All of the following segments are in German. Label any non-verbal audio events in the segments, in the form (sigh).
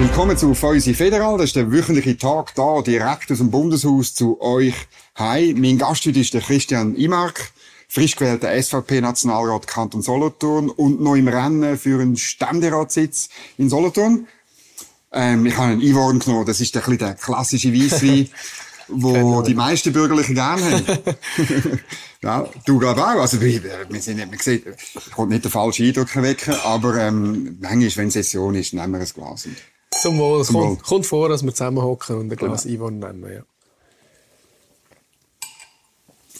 Willkommen zu Feusi Federal. Das ist der wöchentliche Tag da direkt aus dem Bundeshaus zu euch. Hi, mein Gast heute ist der Christian Imark, frisch gewählter SVP-Nationalrat Kanton Solothurn und noch im Rennen für einen Ständeratssitz in Solothurn. Ähm, ich habe einen Ivorn genommen. Das ist ein bisschen der klassische Weisswein, (laughs) wo die meisten Bürgerlichen gerne haben. (laughs) ja, du gerade auch. Also, wir, wir sind nicht, man sieht, ich wollte nicht den falschen Eindruck wecken, aber, ähm, manchmal, wenn Session ist, nehmen wir ein Glas. Zum Wohl. Zum kommt, Wohl. kommt vor, dass wir zusammenhocken und ein Glas genau. Ivan nennen. Ja.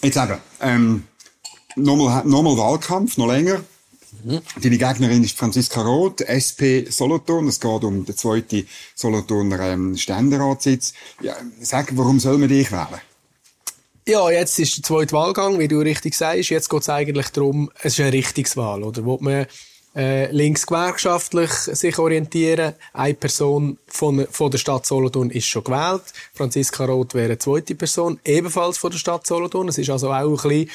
Jetzt eben, ähm, nochmal, nochmal Wahlkampf, noch länger. Deine Gegnerin ist Franziska Roth, SP Solothurn. Es geht um den zweiten Solothurner ähm, Ständeratssitz. Ja, sag, warum soll man dich wählen? Ja, jetzt ist der zweite Wahlgang, wie du richtig sagst. Jetzt geht es eigentlich darum, es ist eine Richtungswahl, oder? Wo man äh, links gewerkschaftlich sich orientieren. Eine Person von, von der Stadt Solothurn ist schon gewählt. Franziska Roth wäre eine zweite Person, ebenfalls von der Stadt Solothurn. Es ist also auch ein bisschen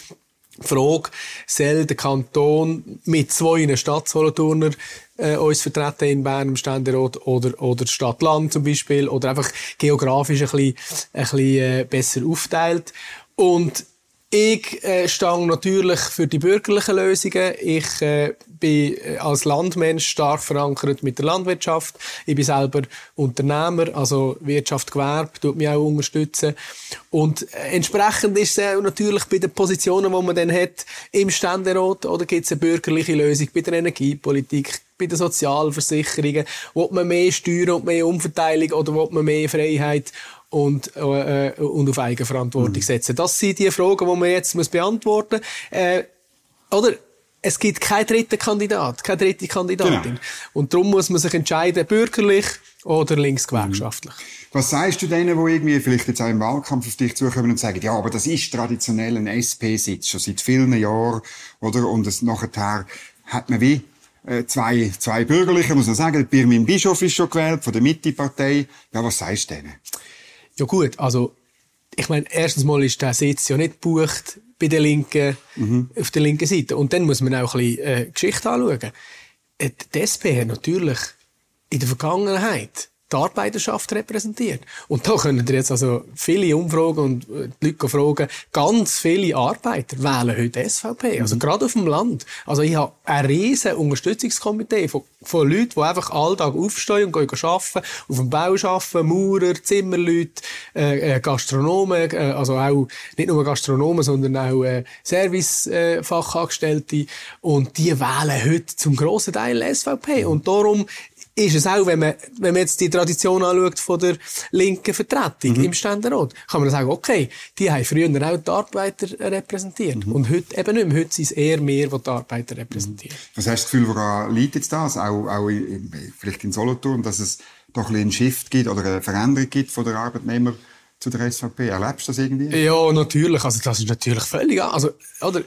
die Frage, soll der Kanton mit zwei Stadt Solothurner äh, uns vertreten in Bern im Ständerat oder, oder Stadt-Land zum Beispiel oder einfach geografisch ein bisschen, ein bisschen äh, besser aufteilt. Und ich äh, stehe natürlich für die bürgerlichen Lösungen. Ich äh, bin äh, als Landmensch stark verankert mit der Landwirtschaft. Ich bin selber Unternehmer, also Wirtschaft, Gewerbe, tut mich auch unterstützen. Und äh, entsprechend ist es natürlich bei den Positionen, die man dann hat, im Ständerat, oder gibt es eine bürgerliche Lösung bei der Energiepolitik, bei den Sozialversicherungen, will man mehr Steuern und mehr Umverteilung oder will man mehr Freiheit und, äh, und auf Eigenverantwortung setzen. Das sind die Fragen, die man jetzt muss beantworten muss. Äh, oder? Es gibt keinen dritten Kandidat, keine dritte Kandidatin. Genau. Und darum muss man sich entscheiden, bürgerlich oder linksgewerkschaftlich. Was sagst du denen, die irgendwie vielleicht jetzt auch im Wahlkampf auf dich zukommen und sagen, ja, aber das ist traditionell ein SP-Sitz, schon seit vielen Jahren, oder? Und es nachher hat man wie äh, zwei, zwei Bürgerliche, muss man sagen, Birmin Bischof ist schon gewählt, von der Mitte-Partei. Ja, was sagst du denen? Ja gut, also ich meine, erstens mal ist der Sitz ja nicht gebucht bei der linken, Mhm. auf der linken Seite. Und dann muss man auch ein bisschen äh, Geschichte anschauen. Äh, Die SP hat natürlich in der Vergangenheit die Arbeiterschaft repräsentiert. Und da können ihr jetzt also viele Umfragen und äh, die Leute fragen, ganz viele Arbeiter wählen heute SVP. Also gerade auf dem Land. Also ich habe ein riesen Unterstützungskomitee von, von Leuten, die einfach alltag aufstehen und gehen arbeiten, auf dem Bau arbeiten, Maurer, Zimmerleute, äh, äh, Gastronomen, äh, also auch nicht nur Gastronomen, sondern auch äh, Servicefachangestellte. Äh, und die wählen heute zum grossen Teil SVP. Und darum ist es auch, wenn man, wenn man jetzt die Tradition anschaut von der linken Vertretung im Ständerat, kann man sagen, okay, die haben früher auch die Arbeiter repräsentiert. Und heute eben nicht mehr. Heute sind es eher mehr, die die Arbeiter repräsentieren. Was hast du das Gefühl, woran liegt jetzt das? Auch, auch in, vielleicht in Solothurn, dass es doch ein einen Shift gibt oder eine Veränderung gibt von der Arbeitnehmer zu der SVP. Erlebst du das irgendwie? Ja, natürlich. Also, das ist natürlich völlig, also, oder,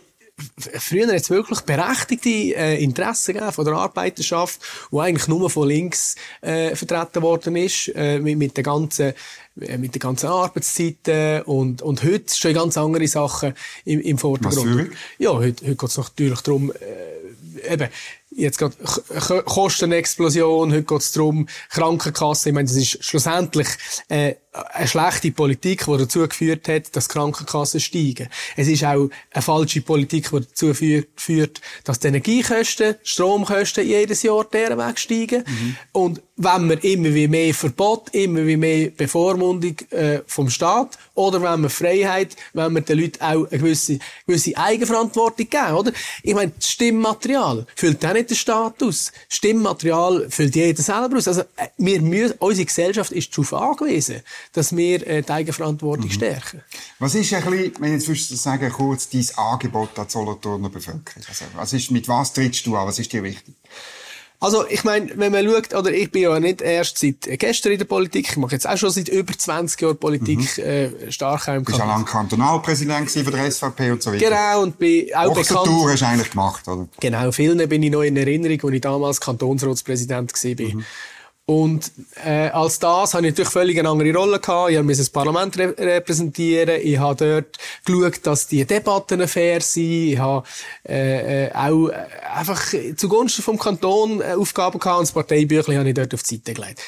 früher hat es wirklich berechtigte äh, Interessen gegeben von der Arbeiterschaft, wo eigentlich nur von links äh, vertreten worden ist, äh, mit, mit den ganzen äh, mit den ganzen Arbeitszeiten und, und heute stehen ganz andere Sachen im, im Vordergrund. Ja, heute, heute geht es natürlich darum, äh, eben, jetzt gerade K- Kostenexplosion, heute geht es darum, Krankenkasse, ich meine, das ist schlussendlich äh, eine schlechte Politik, die dazu geführt hat, dass Krankenkassen steigen. Es ist auch eine falsche Politik, die dazu führ- führt, dass die Energiekosten, Stromkosten jedes Jahr deren Weg steigen. Und wenn wir immer wie mehr Verbot, immer wie mehr Bevormundung äh, vom Staat oder wenn wir Freiheit, wenn wir den Leuten auch eine gewisse, gewisse Eigenverantwortung geben, oder? Ich meine, das Stimmmaterial füllt auch nicht der Staat aus. Stimmmaterial füllt jeder selber aus. Also, äh, wir müssen, unsere Gesellschaft ist darauf angewiesen, dass wir äh, die Eigenverantwortung stärken. Was ist ein bisschen, wenn ich jetzt würdest du sagen, kurz dein Angebot an die Solothurner Bevölkerung? Also, was ist, mit was trittst du an? Was ist dir wichtig? Also, ich meine, wenn man schaut, oder ich bin ja nicht erst seit gestern in der Politik, ich mache jetzt auch schon seit über 20 Jahren Politik, äh, stark auch im Du bist ja lange Kantonalpräsident von der SVP und so weiter. Genau, und bin auch bekannt. Tour hast du eigentlich gemacht, oder? Genau, vielen bin ich noch in Erinnerung, als ich damals Kantonsratspräsident war. Und äh, als das habe ich natürlich völlig eine andere Rolle gehabt. Ich musste das Parlament re repräsentieren. Ich habe dort geschaut, dass die Debatten fair sind. Ich habe äh, äh, auch äh, einfach zugunsten vom Kanton äh, Aufgaben gehabt und das Parteibüchlein habe ich dort auf die Seite gelegt.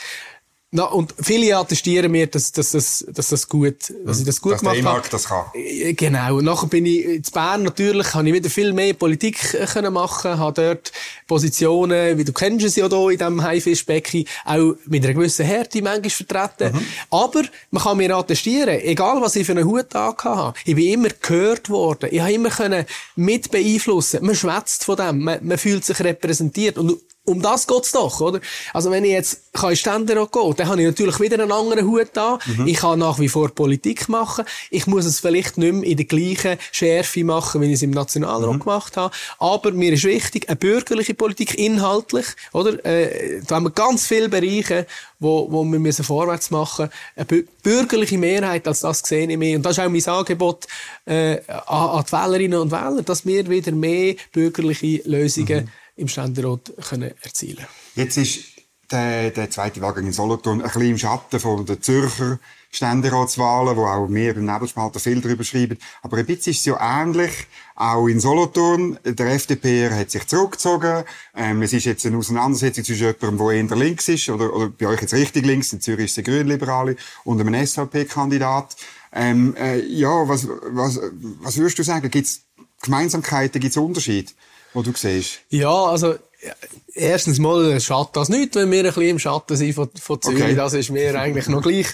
Na, und viele attestieren mir, dass, dass, dass, dass das gut, dass ich das gut dass gemacht habe. das kann. Äh, Genau. Nachher bin ich in Bern natürlich, habe ich wieder viel mehr Politik äh, können machen, habe dort Positionen, wie du kennst es ja hier in diesem Haifischbecken, auch mit einer gewissen Härte manchmal vertreten. Mhm. Aber man kann mir attestieren, egal was ich für einen Hut habe, ich bin immer gehört worden. Ich habe immer können mit beeinflussen. Man schwätzt von dem, man, man fühlt sich repräsentiert. Und um das geht's doch, oder? Also wenn ich jetzt kann in Ständerat gehen, dann habe ich natürlich wieder einen anderen Hut an. Ich kann nach wie vor Politik machen. Ich muss es vielleicht nicht mehr in der gleichen Schärfe machen, wie ich es im Nationalrat gemacht habe. Aber mir ist wichtig, eine bürgerliche Politik, inhaltlich, oder? Äh, da haben wir ganz viele Bereiche, wo, wo wir müssen vorwärts machen Eine bü- bürgerliche Mehrheit, als das sehe ich mehr. Und das ist auch mein Angebot äh, an, an die Wählerinnen und Wähler, dass wir wieder mehr bürgerliche Lösungen im Ständerat können erzielen Jetzt ist der, der zweite Wahlgang in Solothurn ein bisschen im Schatten von der Zürcher Ständeratswahlen, wo auch mehr im Nebelspalter viel darüber schreiben. Aber ein bisschen ist es ja ähnlich. Auch in Solothurn, der FDP hat sich zurückgezogen. Ähm, es ist jetzt eine Auseinandersetzung zwischen jemandem, der eher links ist, oder, oder bei euch jetzt richtig links, in Zürich ist es Grünliberale, und einem SVP-Kandidat. Ähm, äh, ja, was, was, was würdest du sagen? Gibt es Gemeinsamkeiten, gibt es Unterschiede, wo du siehst? Ja, also ja, erstens mal schadet das nicht, wenn wir ein bisschen im Schatten sind von, von Zürich. Okay. Das ist mir eigentlich noch gleich.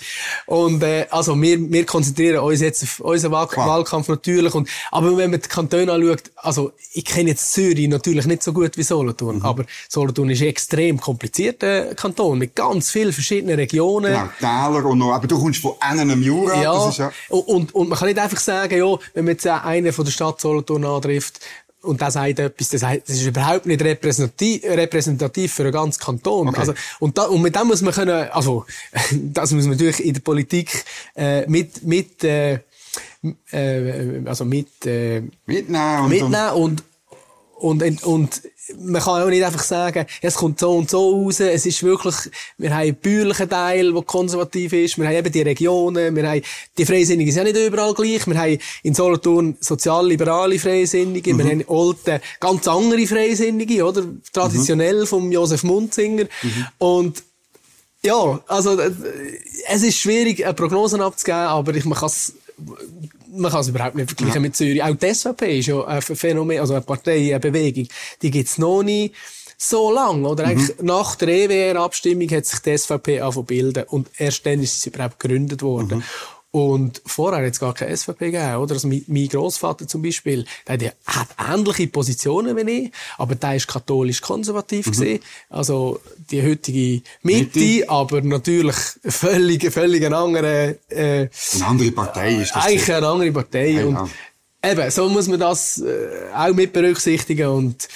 Und äh, also wir, wir konzentrieren uns jetzt auf unseren Wahl Klar. Wahlkampf natürlich. Und, aber wenn man die Kantone anschaut, also ich kenne jetzt Zürich natürlich nicht so gut wie Solothurn, aber Solothurn ist ein extrem komplizierter Kanton mit ganz vielen verschiedenen Regionen. Genau, Täler und noch, aber du kommst von einem Jura, Ja, das ist ja... Und, und, und man kann nicht einfach sagen, ja, wenn man jetzt einen von der Stadt Solothurn antrifft, und der sagt etwas, das, heißt, das ist überhaupt nicht repräsentativ, repräsentativ für einen ganzen Kanton. Okay. Also, und, da, und mit dem muss man können, also, (laughs) das muss man natürlich in der Politik, äh, mit, mit, äh, äh, also mit, äh, Mitnehmen und, mitnehmen und, und, und, und man kann auch nicht einfach sagen, ja, es kommt so und so raus, es ist wirklich, wir haben einen bäuerlichen Teil, der konservativ ist, wir haben eben die Regionen, wir haben, die Freisinnigen sind ja nicht überall gleich, wir haben in Solothurn sozial-liberale Freisinnige, wir haben Olten ganz andere Freisinnige, oder? Traditionell vom Josef Munzinger. Und, ja, also, es ist schwierig, eine Prognose abzugeben, aber ich, man kann es, man kann es überhaupt nicht vergleichen mit Zürich. Auch die SVP ist ja ein Phänomen, also eine Partei, eine Bewegung, die gibt's noch nie so lang, oder? Eigentlich nach der EWR-Abstimmung hat sich die SVP angefangen bilden und erst dann ist sie überhaupt gegründet worden. Und vorher hat es gar keine SVP gegeben, oder? Also mein, mein Großvater zum Beispiel, der, der hat ähnliche Positionen wie ich, aber der ist katholisch-konservativ gesehen. Also die heutige Mitte, Mitte. aber natürlich völlig, völlig eine andere, äh, eine andere Partei ist das. eigentlich eine andere Partei. Ja, und ja. eben, so muss man das äh, auch mit berücksichtigen und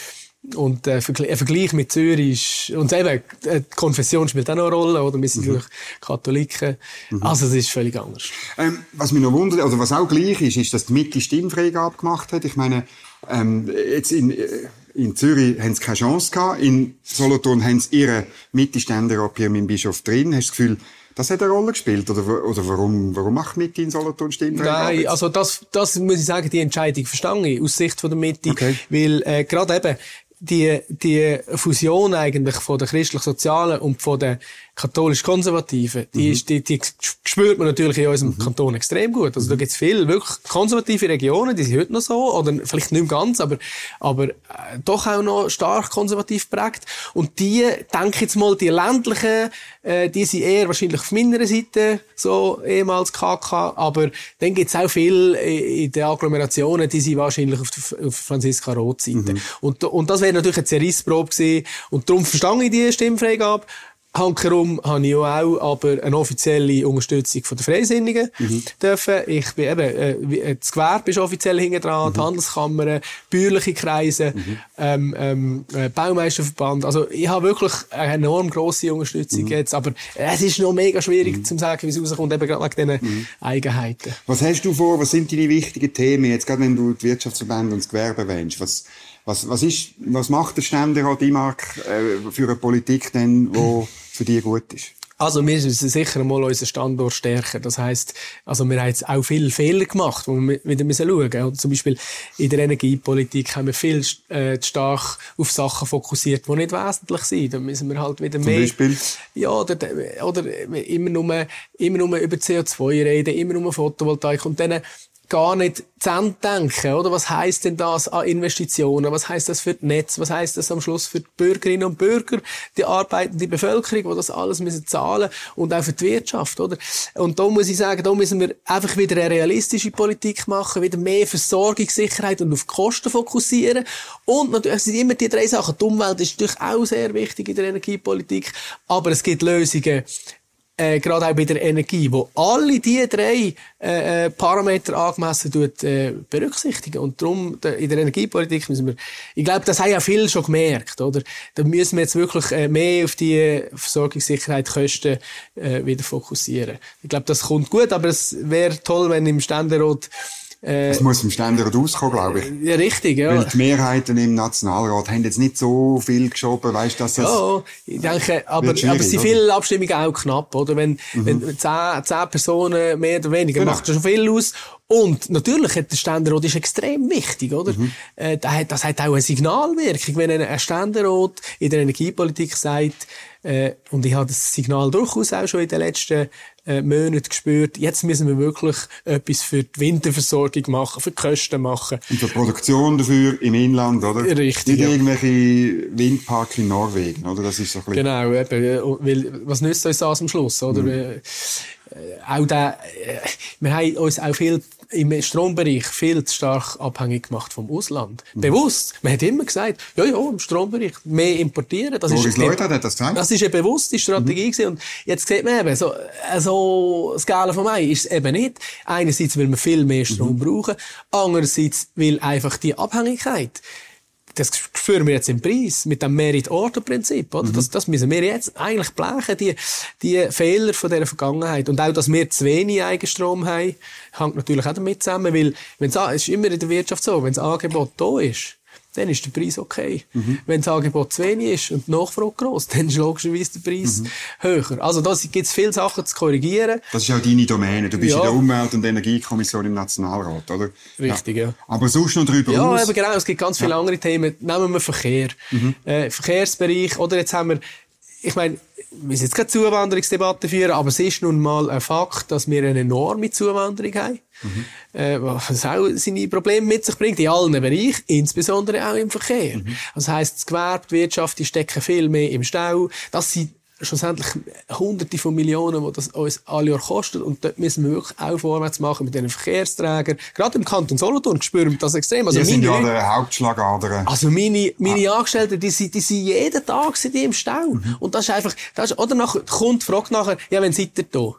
und äh, ein Vergleich mit Zürich ist, und eben, äh, die Konfession spielt auch noch eine Rolle, oder? Wir sind Mhm. natürlich Katholiken. Also, es ist völlig anders. Ähm, was mich noch wundert, oder was auch gleich ist, ist, dass die Mitte Stimmfreigabe gemacht hat. Ich meine, ähm, jetzt in, äh, in Zürich haben sie keine Chance gehabt, in Solothurn haben sie ihre Mitte-Ständerat hier mit dem Bischof drin. Hast du das Gefühl, das hat eine Rolle gespielt? Oder, oder warum, warum macht Mitte in Solothurn Stimmfreigabe? Nein, also das, das muss ich sagen, die Entscheidung verstehe ich aus Sicht von der Mitte, Okay. weil äh, gerade eben die, die Fusion eigentlich von der christlich-sozialen und von der katholisch-konservativen, die, Mhm. ist, die, die spürt man natürlich in unserem Kanton extrem gut. Also da gibt's viele wirklich konservative Regionen, die sind heute noch so, oder vielleicht nicht mehr ganz, aber, aber äh, doch auch noch stark konservativ geprägt. Und die, denke ich jetzt mal, die ländlichen, äh, die sind eher wahrscheinlich auf meiner Seite, so ehemals KK, aber dann gibt's auch viel äh, in den Agglomerationen, die sind wahrscheinlich auf der auf Franziska Roth-Seite. Und, und das wäre natürlich eine Zerrissprobe gewesen. Und darum verstehe ich die Stimmfreigabe. Hankerum habe ich ja auch aber eine offizielle Unterstützung von der Freisinnigen dürfen. Ich bin eben, äh, äh, das Gewerbe ist offiziell hinten dran, die Handelskammern, bäuerliche Kreise, ähm, ähm, äh, Baumeisterverband. Also ich habe wirklich eine enorm grosse Unterstützung jetzt, aber es ist noch mega schwierig zu sagen, wie es rauskommt, eben gerade wegen diesen Eigenheiten. Was hast du vor? Was sind deine wichtigen Themen? Jetzt gerade wenn du die Wirtschaftsverbände und das Gewerbe erwähnst. Was, was, was ist, was macht der Ständerat Imark äh, für eine Politik denn, wo für dich gut ist? Also wir müssen sicher mal unseren Standort stärken. Das heisst, also wir haben jetzt auch viele Fehler gemacht, wo wir wieder müssen schauen müssen. Zum Beispiel in der Energiepolitik haben wir viel äh, stark auf Sachen fokussiert, die nicht wesentlich sind. Da müssen wir halt wieder Zum mehr... Beispiel? Ja, oder, oder immer nur, immer nur über CO2 reden, immer nur Photovoltaik und dann gar nicht zu Ende denken, oder? Was heißt denn das an Investitionen? Was heißt das für das Netz? Was heißt das am Schluss für die Bürgerinnen und Bürger, die arbeitende Bevölkerung, die das alles müssen zahlen und auch für die Wirtschaft, oder? Und da muss ich sagen, da müssen wir einfach wieder eine realistische Politik machen, wieder mehr Versorgungssicherheit und auf Kosten fokussieren. Und natürlich sind immer die drei Sachen. Die Umwelt ist natürlich auch sehr wichtig in der Energiepolitik, aber es gibt Lösungen, äh, gerade auch bei der Energie, wo alle diese drei äh, äh, Parameter angemessen tut, äh, berücksichtigen. Und darum, in der Energiepolitik müssen wir, ich glaube, das haben ja viele schon gemerkt, oder? Da müssen wir jetzt wirklich äh, mehr auf die Versorgungssicherheit, Kosten äh, wieder fokussieren. Ich glaube, das kommt gut, aber es wäre toll, wenn im Ständerat äh, es muss im Ständerat rauskommen, glaube ich. Ja, richtig, ja. Weil die Mehrheiten im Nationalrat haben jetzt nicht so viel geschoben, weißt du, dass das... Ja, ich denke, aber, aber es sind viele Abstimmungen auch knapp, oder? Wenn, mhm. wenn zehn, zehn Personen mehr oder weniger, genau. macht das schon viel aus. Und natürlich hat der Ständerat ist extrem wichtig, oder? Mhm. Äh, das hat auch eine Signalwirkung, wenn ein Ständerat in der Energiepolitik sagt, äh, und ich habe das Signal durchaus auch schon in den letzten äh, Monaten gespürt, jetzt müssen wir wirklich etwas für die Winterversorgung machen, für die Kosten machen. Und für die Produktion dafür im Inland, oder? Richtig. Nicht ja. irgendwelche Windparks in Norwegen, oder? Das ist so ein bisschen... Genau, eben, weil, was nützt uns das am Schluss, oder? Mhm. Äh, auch da, äh, wir haben uns auch viel im Strombereich viel zu stark abhängig gemacht vom Ausland. Mhm. Bewusst. Man hat immer gesagt, ja, ja, im Strombereich mehr importieren. Das Boris ist, Leute hat das gesagt. Das ist eine bewusste Strategie mhm. gewesen. Und jetzt sieht man eben, so, so, das Gale von mir ist es eben nicht. Einerseits, weil wir viel mehr Strom mhm. brauchen. Andererseits, weil einfach die Abhängigkeit das spüren wir jetzt im Preis mit dem Merit-Order-Prinzip, oder? Mhm. Das, das müssen wir jetzt eigentlich blechen, die, die Fehler von dieser Vergangenheit. Und auch, dass wir zu wenig Eigenstrom haben, hängt natürlich auch damit zusammen, weil, wenn es ist immer in der Wirtschaft so, wenn das Angebot da ist, dann ist der Preis okay. Mhm. Wenn das Angebot zu wenig ist und die Nachfrage groß, (laughs) dann ist logischerweise der Preis mhm. höher. Also da gibt es viele Sachen zu korrigieren. Das ist auch deine Domäne. Du bist ja. in der Umwelt- und Energiekommission im Nationalrat, oder? Richtig, ja. ja. Aber sonst noch drüber Ja, aus. eben genau. Es gibt ganz viele ja. andere Themen. Nehmen wir Verkehr. Mhm. Äh, Verkehrsbereich. Oder jetzt haben wir, ich meine, wir müssen jetzt keine Zuwanderungsdebatte führen, aber es ist nun mal ein Fakt, dass wir eine enorme Zuwanderung haben. Mhm. Äh, was auch seine Probleme mit sich bringt, in allen Bereichen, insbesondere auch im Verkehr. Mhm. Das heisst, das Gewerbe, die Wirtschaft, die stecken viel mehr im Stau. Das sind schlussendlich Hunderte von Millionen, die das uns alle Jahr kostet. Und dort müssen wir wirklich auch vorwärts machen mit diesen Verkehrsträgern. Gerade im Kanton Solothurn spüren wir das extrem. Also die sind ja der Hauptschlagader. Also meine, meine ah. Angestellten, die sind, die sind jeden Tag sind die im Stau. Mhm. Und das ist einfach, das ist, oder nach, kommt, fragt nachher, ja, wenn seid ihr da?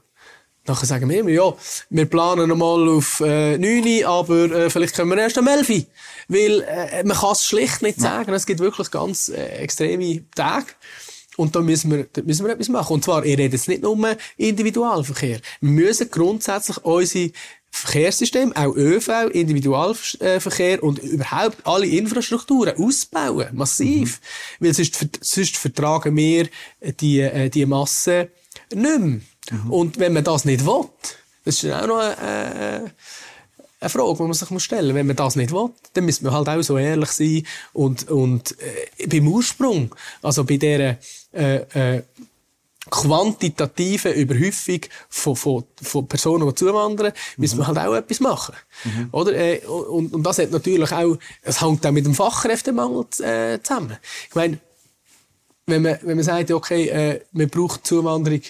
Nachher sagen wir immer, ja, wir planen nochmal auf äh, 9, aber äh, vielleicht können wir erst am 11. Weil äh, man kann es schlicht nicht sagen. Ja. Es gibt wirklich ganz äh, extreme Tage. Und da müssen wir, da müssen wir etwas machen. Und zwar, ich rede jetzt nicht nur um Individualverkehr. Wir müssen grundsätzlich unsere Verkehrssystem, auch ÖV, Individualverkehr und überhaupt alle Infrastrukturen ausbauen. Massiv. Mhm. Weil sonst, sonst vertragen wir die, äh, die Masse nicht mehr. Mhm. Und wenn man das nicht will, das ist auch noch eine, äh, eine Frage, die man sich stellen muss. Wenn man das nicht will, dann müssen wir halt auch so ehrlich sein und, und äh, beim Ursprung, also bei dieser äh, äh, quantitativen Überhäufung von, von, von Personen, die zuwandern, mhm. müssen wir halt auch etwas machen. Mhm. Oder? Äh, und, und das hat natürlich auch, es hängt auch mit dem Fachkräftemangel äh, zusammen. Ich meine, wenn man, wenn man sagt, okay, man braucht Zuwanderung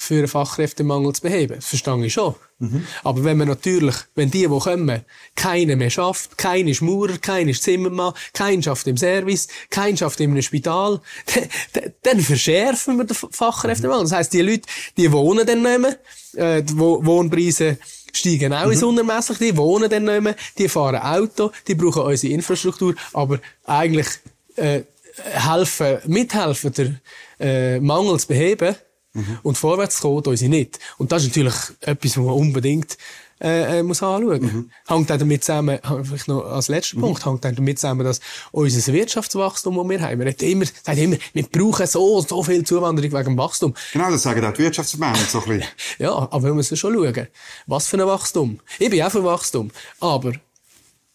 für einen Fachkräftemangel zu beheben. Das verstehe ich schon. Mhm. Aber wenn man natürlich, wenn die, die kommen, keiner mehr schafft, keiner ist Maurer, keiner ist Zimmermann, keiner schafft im Service, keiner schafft in einem Spital, (laughs) dann, dann verschärfen wir den Fachkräftemangel. Das heisst, die Leute, die wohnen dann nicht mehr, äh, die Wohnpreise steigen auch mhm. ins Unermessliche, die wohnen dann nicht mehr, die fahren Auto, die brauchen unsere Infrastruktur, aber eigentlich äh, helfen, mithelfen, den äh, Mangel zu beheben, Mhm. Und vorwärts kommen tun sie nicht. Und das ist natürlich etwas, was man unbedingt äh, äh, muss anschauen. Mhm. Hängt auch damit zusammen, vielleicht noch als letzter mhm. Punkt, hängt auch damit zusammen, dass unser Wirtschaftswachstum, das wir haben, wir immer, sagen immer, wir brauchen so, so viel Zuwanderung wegen dem Wachstum. Genau, das sagen auch die Wirtschaftsverbände so ein bisschen. (laughs) ja, aber wir müssen schon schauen, was für ein Wachstum. Ich bin auch für Wachstum, aber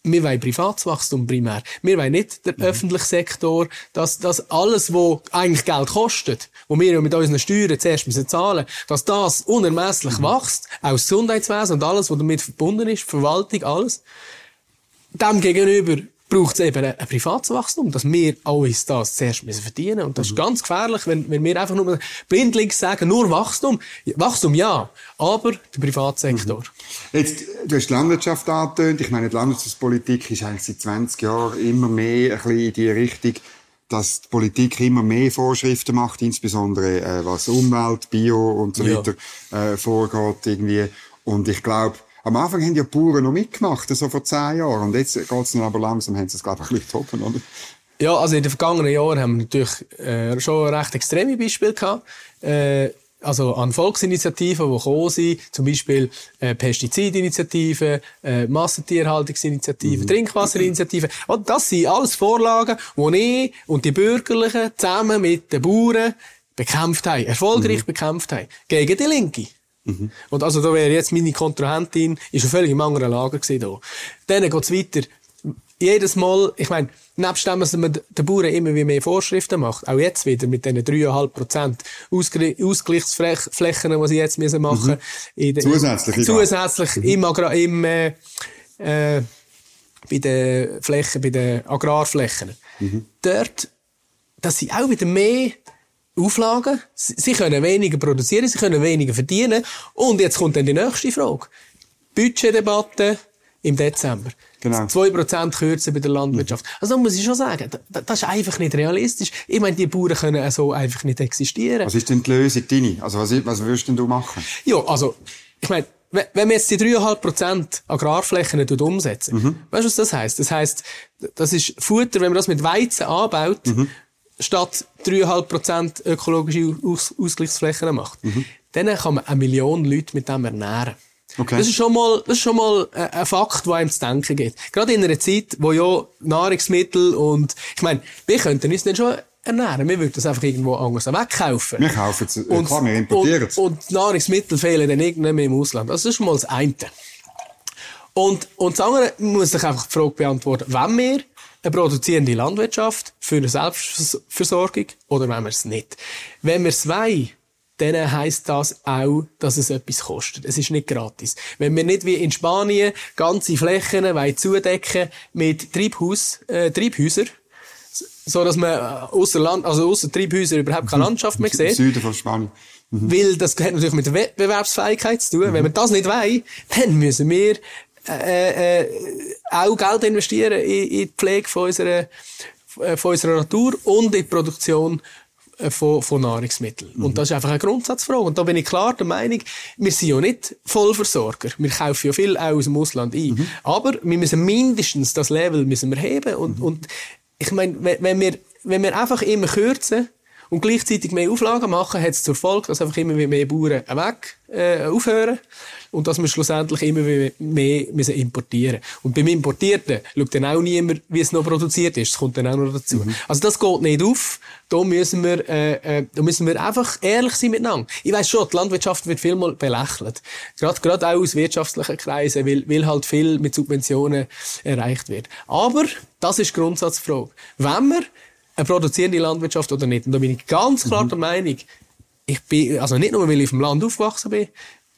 wir wollen Privatswachstum primär. Wir wollen nicht den mhm. öffentlichen Sektor, dass, dass alles, was eigentlich Geld kostet, wo wir mit unseren Steuern zuerst müssen zahlen, dass das unermesslich mhm. wächst, auch das Gesundheitswesen und alles, was damit verbunden ist, Verwaltung, alles. Dem gegenüber braucht es eben ein, ein Privatswachstum, dass wir uns das zuerst müssen verdienen Und das mhm. ist ganz gefährlich, wenn, wenn wir einfach nur blindlings sagen, nur Wachstum. Wachstum ja, aber der Privatsektor. Mhm. Jetzt, du hast die Landwirtschaft angetönt. Ich meine, die Landwirtschaftspolitik ist eigentlich seit 20 Jahren immer mehr ein bisschen in die Richtung, dass die Politik immer mehr Vorschriften macht, insbesondere äh, was Umwelt, Bio und so weiter äh, vorgeht irgendwie. Und ich glaube, am Anfang haben ja die Bauern noch mitgemacht, so vor zehn Jahren. Und jetzt geht's dann aber langsam, haben sie es, glaube ich, ein bisschen toppen, oder? Ja, also in den vergangenen Jahren haben wir natürlich äh, schon recht extreme Beispiele gehabt. Äh, also an Volksinitiativen, die gekommen sind, zum Beispiel äh, Pestizidinitiativen, äh, Massentierhaltungsinitiativen, mhm. Trinkwasserinitiativen. Und das sind alles Vorlagen, die ich und die Bürgerlichen zusammen mit den Bauern bekämpft haben, erfolgreich mhm. bekämpft haben, gegen die Linke. Mhm. Und also da wäre jetzt meine Kontrahentin, ist völlig im anderen Lager gewesen da. Dann geht's weiter. Jedes Mal, ich meine, nebst dem, dass man den Bauern immer wie mehr Vorschriften macht, auch jetzt wieder mit diesen 3,5 Prozent Ausgleichsflächen, die sie jetzt müssen machen müssen. Zusätzlich? Zusätzlich mhm. Agra im äh, äh, bei den Flächen, bei den Agrarflächen. Mhm. Dort, dass sie auch wieder mehr Auflagen. Sie können weniger produzieren, sie können weniger verdienen. Und jetzt kommt dann die nächste Frage. Budgetdebatte im Dezember. Genau. 2% kürzen bei der Landwirtschaft. Also muss ich schon sagen, das ist einfach nicht realistisch. Ich meine, die Bauern können so einfach nicht existieren. Was ist denn die Lösung, deine? Also was, was würdest denn du machen? Ja, also, ich meine, wenn man jetzt die 3,5% Agrarflächen umsetzen, mhm. weißt du, was das heisst? Das heisst, das ist Futter, wenn man das mit Weizen anbaut, mhm statt 3,5% ökologische Aus Ausgleichsflächen macht, mhm. dann kann man eine Million Leute mit dem ernähren. Okay. Das ist schon mal, das ist schon mal ein Fakt, der einem zu denken geht. Gerade in einer Zeit, wo ja Nahrungsmittel und, ich meine, wir könnten uns dann schon ernähren. Wir würden das einfach irgendwo anders wegkaufen. Wir kaufen es, äh, klar, wir importieren es. Und, und Nahrungsmittel fehlen dann irgendwie im Ausland. Also das ist schon mal das eine. Und, und das andere muss sich einfach die Frage beantworten, wenn wir eine produzierende Landwirtschaft für eine Selbstversorgung oder wenn wir es nicht. Wenn wir es wollen, dann heisst das auch, dass es etwas kostet. Es ist nicht gratis. Wenn wir nicht wie in Spanien ganze Flächen zudecken mit Treibhaus, äh, Treibhäusern, so dass man außer Land, also außer Treibhäuser überhaupt keine Landschaft mehr sieht. Süden von Spanien. Mhm. Weil das hat natürlich mit der Wettbewerbsfähigkeit zu tun. Mhm. Wenn wir das nicht wollen, dann müssen wir äh, äh, auch Geld investieren in, in die Pflege von unserer, äh, von unserer Natur und in die Produktion äh, von, von Nahrungsmitteln. Mhm. Und das ist einfach eine Grundsatzfrage. Und da bin ich klar der Meinung, wir sind ja nicht Vollversorger. Wir kaufen ja viel auch aus dem Ausland ein. Mhm. Aber wir müssen mindestens das Level müssen wir heben. Und, mhm. und ich meine, wenn wir, wenn wir einfach immer kürzen, und gleichzeitig mehr Auflagen machen, hat es zur Folge, dass einfach immer mehr Bauern weg äh, aufhören und dass wir schlussendlich immer mehr müssen importieren Und beim Importierten schaut dann auch niemand, wie es noch produziert ist. Das kommt dann auch noch dazu. Mhm. Also das geht nicht auf. Da müssen wir, äh, äh, da müssen wir einfach ehrlich sein miteinander. Ich weiss schon, die Landwirtschaft wird vielmal belächelt. Gerade, gerade auch aus wirtschaftlichen Kreisen, weil, weil halt viel mit Subventionen erreicht wird. Aber das ist die Grundsatzfrage. Wenn wir eine produzierende Landwirtschaft oder nicht? Und da bin ich ganz klar mhm. der Meinung, ich bin, also nicht nur, weil ich auf dem Land aufgewachsen bin,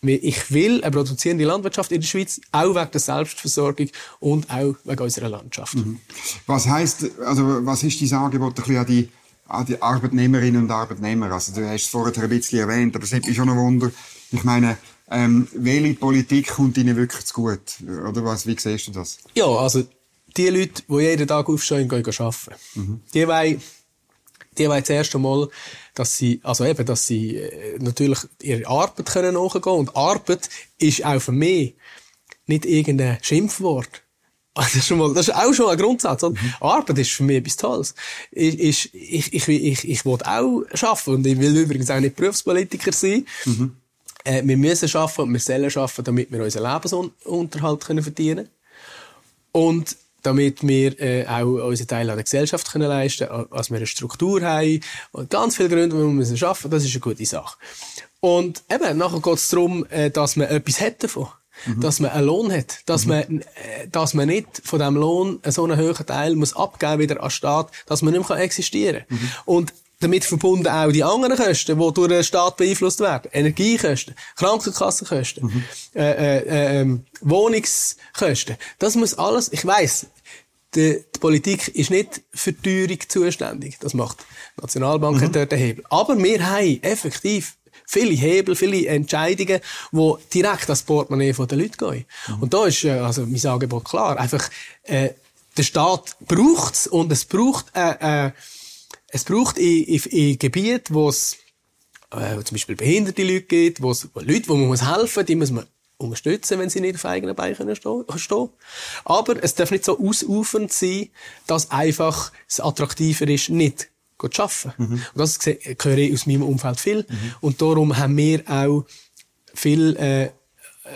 ich will eine produzierende Landwirtschaft in der Schweiz, auch wegen der Selbstversorgung und auch wegen unserer Landschaft. Mhm. Was heißt, also was ist dieses Angebot ein an die, an die Arbeitnehmerinnen und Arbeitnehmer? Also du hast es vorher ein bisschen erwähnt, aber es hat mich schon ein Wunder. Ich meine, ähm, welche Politik kommt ihnen wirklich zu gut? Oder was, wie siehst du das? Ja, also die Leute, die jeden Tag aufstehen und gehen arbeiten, mhm. die wollen die wollen zuerst einmal, dass sie, also eben, dass sie äh, natürlich ihre Arbeit können nachgehen Und Arbeit ist auch für mich nicht irgendein Schimpfwort. (laughs) Das ist, schon mal, das ist auch schon ein Grundsatz. Mhm. Arbeit ist für mich etwas Tolles. Ich, ich, ich, ich, ich, ich will auch arbeiten und ich will übrigens auch nicht Berufspolitiker sein. Mhm. Äh, wir müssen arbeiten, wir sollen arbeiten, damit wir unseren Lebensunterhalt können verdienen Und damit wir äh, auch unseren Teil an der Gesellschaft können leisten können, dass wir eine Struktur haben. Und ganz viele Gründe, warum wir müssen arbeiten, das ist eine gute Sache. Und eben, nachher geht es darum, äh, dass man etwas hat davon. Mhm. Dass man einen Lohn hat. Dass, mhm. man, äh, dass man nicht von diesem Lohn so einen hohen Teil muss abgeben wieder an den Staat, dass man nicht mehr existieren kann. Mhm. Und damit verbunden auch die anderen Kosten, die durch den Staat beeinflusst werden. Energiekosten, Krankenkassenkosten, mhm. äh, äh, äh, Wohnungskosten. Das muss alles, ich weiss, die, die, Politik ist nicht für Teuerung zuständig. Das macht die Nationalbank mhm. dort den Hebel. Aber wir haben effektiv viele Hebel, viele Entscheidungen, die direkt das Portemonnaie der Leute gehen. Mhm. Und da ist äh, also mein Angebot klar. Einfach, äh, der Staat braucht's und es braucht äh, äh, es braucht in, in, in Gebieten, wo es äh, zum Beispiel behinderte Leute gibt, wo es Leute, wo man muss helfen, die muss man unterstützen, wenn sie nicht auf eigenen Beinen stehen. Aber es darf nicht so ausufernd sein, dass einfach es attraktiver ist, nicht zu arbeiten. Mhm. Und das höre ich aus meinem Umfeld viel. Mhm. Und darum haben wir auch viel äh,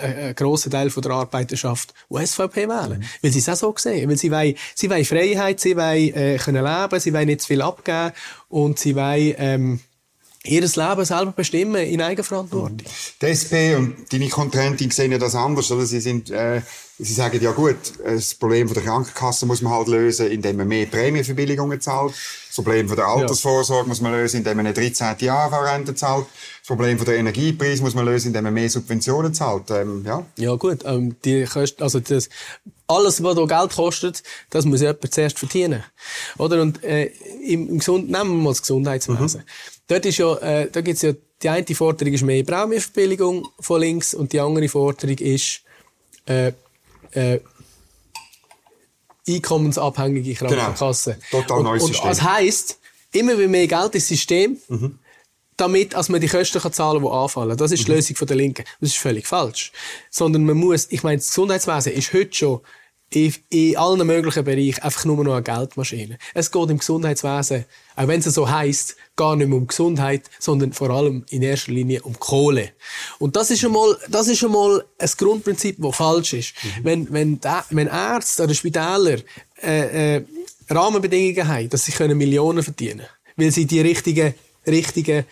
ein grosser Teil von der Arbeiterschaft, die SVP wählen. Mhm. Weil sie es auch so sehen. Weil sie wollen, sie wollen Freiheit, sie wollen, äh, können leben, sie wollen nicht zu viel abgeben und sie wollen, ähm, ihr Leben selber bestimmen in Eigenverantwortung. Die SP und deine Kontrahentin sehen ja das anders, oder? Sie sind, äh, sie sagen ja gut, das Problem von der Krankenkasse muss man halt lösen, indem man mehr Prämienverbilligungen zahlt. Das Problem von der Altersvorsorge ja. muss man lösen, indem man eine 13. Jahre zahlt. Das Problem von der Energiepreis muss man lösen, indem man mehr Subventionen zahlt. Ähm, ja. ja gut, ähm, die Kosten, also das, alles, was hier Geld kostet, das muss jemand zuerst verdienen. Oder? Und äh, im, im Gesund nehmen wir mal das Gesundheitswesen. Mhm. Dort ist ja, äh, da gibt's ja, die eine Forderung ist mehr Prämienverbilligung von links und die andere Forderung ist äh, äh, einkommensabhängige Krankenkasse. Genau. Total neues System. Und das heisst, immer mehr Geld ins System, mhm. damit als man die Kosten kann zahlen kann, die anfallen. Das ist die mhm. Lösung von der Linken. Das ist völlig falsch. Sondern man muss, ich meine, das Gesundheitswesen ist heute schon in, in allen möglichen Bereichen einfach nur noch eine Geldmaschine. Es geht im Gesundheitswesen, auch wenn es so heißt, gar nicht mehr um Gesundheit, sondern vor allem in erster Linie um Kohle. Und das ist einmal, das ist einmal ein Grundprinzip, das falsch ist. Mhm. Wenn, wenn, da, wenn Ärzte oder Spitäler äh, äh, Rahmenbedingungen haben, dass sie können Millionen verdienen weil sie die richtigen, richtigen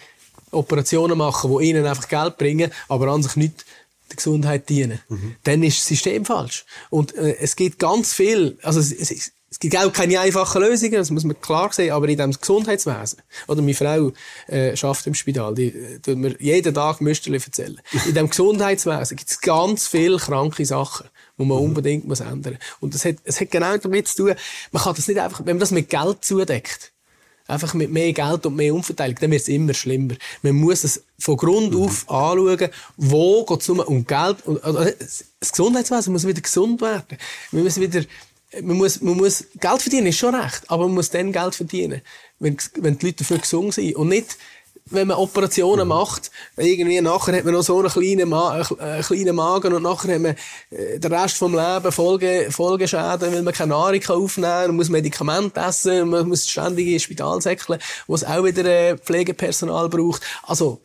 Operationen machen, die ihnen einfach Geld bringen, aber an sich nicht der Gesundheit dienen, mhm. dann ist das System falsch. Und äh, es gibt ganz viel, also es, es, es gibt auch keine einfachen Lösungen, das muss man klar sehen, aber in dem Gesundheitswesen, oder meine Frau äh, schafft im Spital, die äh, tut mir jeden Tag Müsterli erzählen. In dem Gesundheitswesen gibt es ganz viele kranke Sachen, die man mhm. unbedingt muss ändern. Und das hat, es hat genau damit zu tun, man kann das nicht einfach, wenn man das mit Geld zudeckt, einfach mit mehr Geld und mehr Umverteilung, dann wird es immer schlimmer. Man muss es von Grund mhm. auf anschauen, wo geht es um Geld. Und, also das Gesundheitswesen muss wieder gesund werden. Wir müssen wieder, man muss, man muss, Geld verdienen ist schon recht, aber man muss dann Geld verdienen, wenn, wenn die Leute dafür gesund sind. Und nicht, wenn man Operationen mhm. macht, irgendwie nachher hat man noch so einen kleinen, Ma äh, kleinen Magen und nachher hat man äh, den Rest vom Leben Folge, Folgeschäden, weil man keine Nahrung aufnehmen kann, man muss Medikamente essen, man muss ständig ins Spital säckeln, wo es auch wieder äh, Pflegepersonal braucht. Also,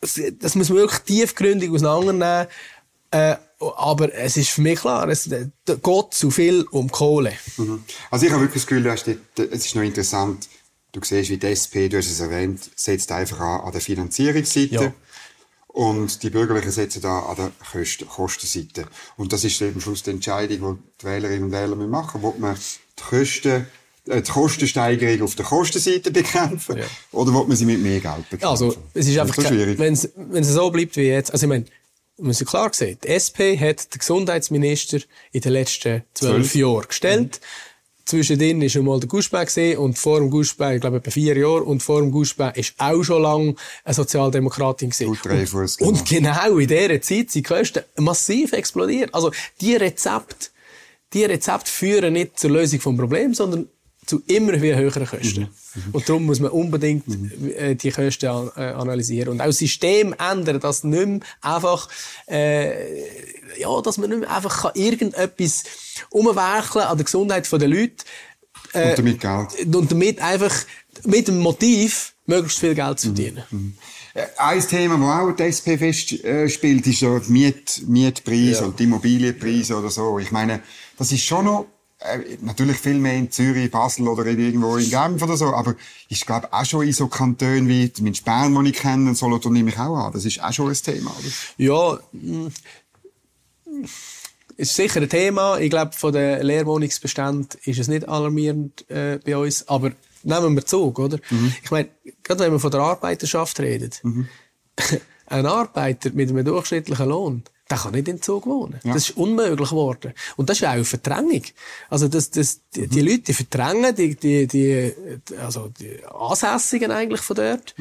das, das muss man wirklich tiefgründig auseinandernehmen. Äh, aber es ist für mich klar, es geht zu viel um Kohle. Mhm. Also ich habe wirklich das Gefühl, es ist noch interessant, Du siehst, wie die SP, du hast es erwähnt, setzt einfach an, an der Finanzierungsseite. Ja. Und die Bürgerlichen setzen da an der Kosten, Kostenseite. Und das ist am Schluss die Entscheidung, die die Wählerinnen und Wähler machen müssen. Will man die Kosten, äh, die Kostensteigerung auf der Kostenseite bekämpfen? Ja. Oder will man sie mit mehr Geld bekämpfen? Also, es ist einfach, wenn es, wenn es so bleibt wie jetzt, also ich meine, wir müssen klar sehen, die SP hat den Gesundheitsminister in den letzten zwölf Jahren gestellt. Mhm. Zwischendrin war schon mal der Guschbeck gesehen und vor dem Guschbeck, ich glaube, etwa vier Jahre, und vor dem Guschbeck ist auch schon lange eine Sozialdemokratin gesehen. Und, und, und genau in dieser Zeit sind die Kosten massiv explodiert. Also, die Rezepte, die Rezepte führen nicht zur Lösung des Problems, sondern zu immer höheren Kosten. Mhm. Mhm. Und darum muss man unbedingt mhm. äh, die Kosten an, äh, analysieren. Und auch das System ändern, dass nicht mehr einfach, äh, ja, dass man nicht mehr einfach kann irgendetwas umwerkeln an der Gesundheit der Leute. Äh, und damit Geld. Und damit einfach mit dem Motiv, möglichst viel Geld zu verdienen. Mhm. Äh, Ein Thema, das auch die SP fest äh, ist ja die Miet, Mietpreise Ja. und die Immobilienpreise oder so. Ich meine, das ist schon noch, äh, natürlich viel mehr in Zürich, Basel oder in irgendwo in Genf oder so, aber ist, glaube ich, auch schon in so Kantonen wie zumindest Bern, die ich kenne, Solothurn nehme ich auch an. Das ist auch schon ein Thema, oder? Ja, ist sicher ein Thema. Ich glaube, von den Leerwohnungsbeständen ist es nicht alarmierend äh, bei uns. Aber nehmen wir Zug, oder? Ich meine, gerade wenn man von der Arbeiterschaft redet, (laughs) ein Arbeiter mit einem durchschnittlichen Lohn, der kann nicht in Zug wohnen. Ja. Das ist unmöglich geworden. Und das ist ja auch eine Verdrängung. Also das, das, die, die Leute, die verdrängen die, die, die, also die Ansässigen eigentlich von dort.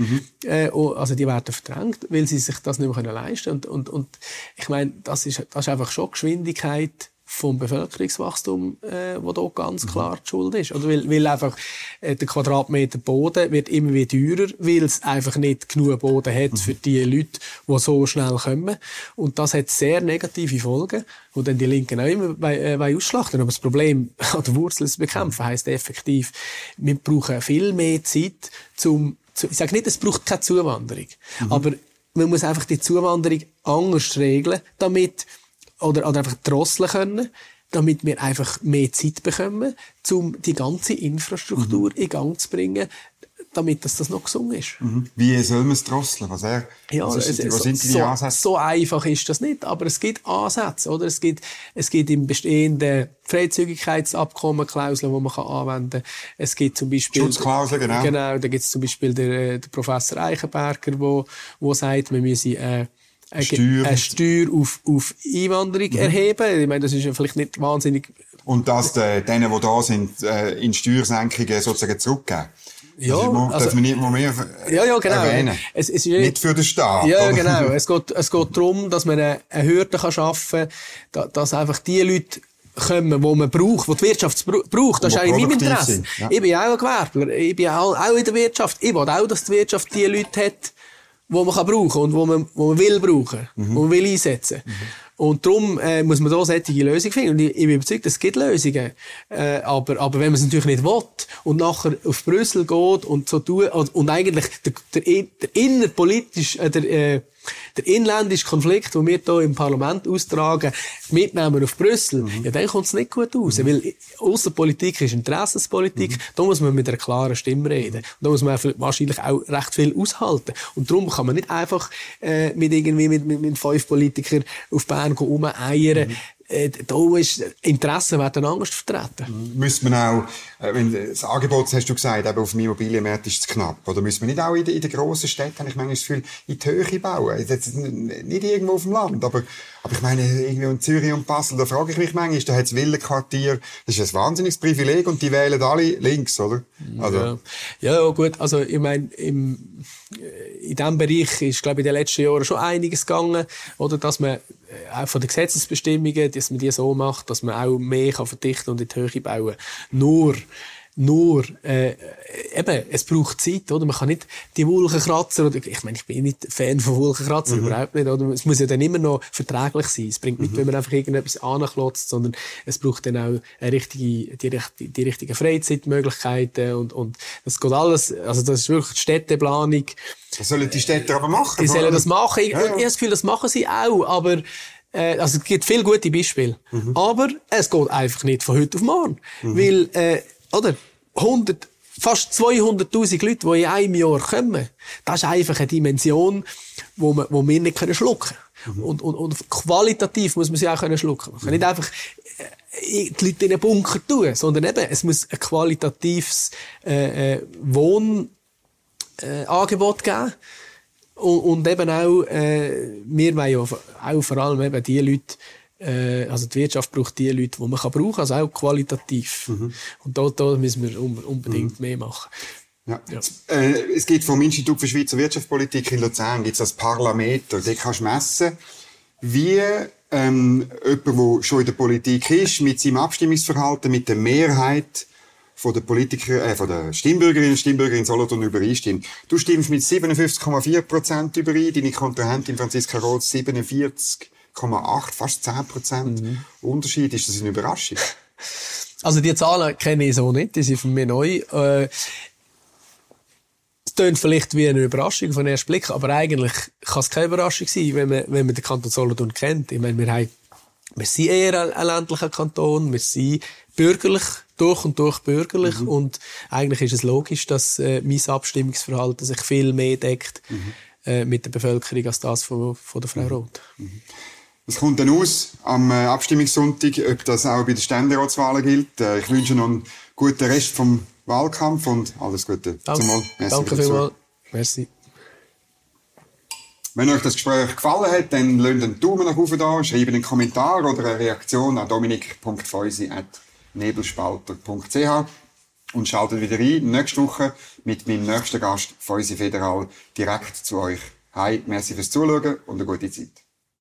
Äh, und- also die werden verdrängt, weil sie sich das nicht mehr können leisten Und, und, und ich meine, das ist, das ist einfach schon Geschwindigkeit vom Bevölkerungswachstum, äh, wo da ganz klar die Schuld ist. Oder weil, weil einfach äh, der Quadratmeter Boden wird immer wieder teurer, weil es einfach nicht genug Boden hat für die Leute, die so schnell kommen. Und das hat sehr negative Folgen, wo dann die Linken auch immer bei, äh, wollen ausschlachten. Aber das Problem (laughs) an der Wurzel zu bekämpfen heisst effektiv, wir brauchen viel mehr Zeit zum, zu, ich sage nicht, es braucht keine Zuwanderung, aber man muss einfach die Zuwanderung anders regeln, damit oder, oder einfach drosseln können, damit wir einfach mehr Zeit bekommen, um die ganze Infrastruktur in Gang zu bringen, damit das, das noch gesungen ist. Wie soll man es drosseln? Was, er, Ja, was, ist, was so, sind so, Ansätze? so einfach ist das nicht, aber es gibt Ansätze, oder? Es gibt, es gibt im bestehenden Freizügigkeitsabkommen Klauseln, die man kann anwenden kann. Es gibt zum Beispiel... Schutzklausel, genau. Genau, da gibt es zum Beispiel der, äh, der Professor Eichenberger, wo, wo sagt, wir müssen, äh, Steuer. eine Steuer auf, auf Einwanderung erheben. Ich meine, das ist ja vielleicht nicht wahnsinnig Und dass die, denen, die da sind, äh, in Steuersenkungen sozusagen zurückgeben. Ja, also- darf man nicht mehr Ja, ja, genau. erwähnen. Es, es, Nicht für den Staat. Ja, oder? genau. (laughs) Es geht, es geht darum, dass man eine, eine Hürde kann schaffen kann, da, dass einfach die Leute kommen, die man braucht, die die Wirtschaft bra- braucht. Das ist auch in meinem Interesse. sind, ja. Ich bin ja auch ein Gewerbler. Ich bin auch, auch in der Wirtschaft. Ich will auch, dass die Wirtschaft die Leute hat, die man kann brauchen und die man, die man will brauchen, Mhm. die man will einsetzen. Und darum äh, muss man da solche Lösungen finden. Und ich, ich bin überzeugt, es gibt Lösungen. Äh, aber, aber wenn man es natürlich nicht will und nachher auf Brüssel geht und so tun, und, und eigentlich der, der, der innerpolitische, äh, der, äh, der inländische Konflikt, den wir hier im Parlament austragen, mitnehmen auf Brüssel, Mhm. ja, dann kommt es nicht gut raus. Weil Außenpolitik ist Interessenspolitik, Mhm. da muss man mit einer klaren Stimme reden. Da muss man wahrscheinlich auch recht viel aushalten. Und darum kann man nicht einfach äh, mit irgendwie mit, mit, mit fünf Politikern auf Bern rumeiern. Mhm. Äh, da ist Interessen werden anders vertreten. Müsste man auch, äh, wenn das Angebot, hast du gesagt, eben auf dem Immobilienmarkt ist es knapp, oder müsste man nicht auch in, den- in den grossen Städten, habe ich manchmal das Gefühl, in die Höhe bauen? Nicht irgendwo auf dem Land, aber, aber ich meine, irgendwie in Zürich und Basel, da frage ich mich manchmal, da hat es Villenquartier, das ist ein wahnsinniges Privileg und die wählen alle links, oder? Also, Ja. ja, gut. Also, ich meine, im, äh, in diesem Bereich ist, glaube ich, in den letzten Jahren schon einiges gegangen. Oder, dass man auch von den Gesetzesbestimmungen, dass man die so macht, dass man auch mehr kann verdichten und in die Höhe bauen. Nur, nur, äh, eben, es braucht Zeit, oder? Man kann nicht die Wolkenkratzer, oder, ich meine, ich bin nicht Fan von Wolkenkratzern, überhaupt nicht, oder? Es muss ja dann immer noch verträglich sein. Es bringt nicht, wenn man einfach irgendetwas anklotzt, sondern es braucht dann auch eine richtige, die, richt- die richtigen Freizeitmöglichkeiten und, und das geht alles, also das ist wirklich die Städteplanung. was sollen die Städte aber machen? Die sollen das machen. Ich, Ja, ja. ich habe das Gefühl, das machen sie auch, aber äh, also es gibt viele gute Beispiele. Mhm. Aber es geht einfach nicht von heute auf morgen. Weil, äh, oder, 100, fast 200'000 Leute, die in einem Jahr kommen, das ist einfach eine Dimension, wo, man, wo wir nicht können schlucken Mhm. und, und, und qualitativ muss man sie auch können schlucken. Man kann nicht einfach äh, die Leute in einen Bunker tun, sondern eben, es muss ein qualitatives äh, äh, Wohn äh, geben. Und, und eben auch, äh, wir wollen ja auch vor allem eben die Leute, äh, also die Wirtschaft braucht die Leute, die man kann brauchen, also auch qualitativ. Und da, da müssen wir un unbedingt mehr machen. Ja. Ja. Äh, es gibt vom Institut für Schweizer Wirtschaftspolitik in Luzern gibt's das Parlameter. Dort kannst du messen, wie ähm, jemand, der schon in der Politik ist, mit seinem Abstimmungsverhalten, mit der Mehrheit von der Politiker, äh, von der Stimmbürgerinnen und Stimmbürger in Solothurn übereinstimmt. Du stimmst mit 57,4 Prozent überein, deine Kontrahentin Franziska Roth 47,8, fast 10 Prozent Unterschied. Ist das eine Überraschung? (laughs) Also die Zahlen kenne ich so nicht, die sind für mich neu. Äh, Es klingt vielleicht wie eine Überraschung auf den ersten Blick, aber eigentlich kann es keine Überraschung sein, wenn man, wenn man den Kanton Solothurn kennt. Ich meine, wir haben, wir sind eher ein ländlicher Kanton, wir sind bürgerlich, durch und durch bürgerlich mhm. und eigentlich ist es logisch, dass äh, mein Abstimmungsverhalten sich viel mehr deckt mhm. äh, mit der Bevölkerung als das von, von der Frau mhm. Roth. Mhm. Es kommt dann aus am äh, Abstimmungssonntag, ob das auch bei den Ständeratswahlen gilt. Äh, ich wünsche noch einen guten Rest vom Wahlkampf und alles Gute. Danke, Zumal. Danke vielmals. Merci. Wenn euch das Gespräch gefallen hat, dann lasst einen Daumen nach oben da, schreibt einen Kommentar oder eine Reaktion an dominik.feusi.nebelspalter.ch und schaltet wieder ein nächste Woche mit meinem nächsten Gast, Feusi Federal, direkt zu euch. Hi, merci fürs Zuschauen und eine gute Zeit.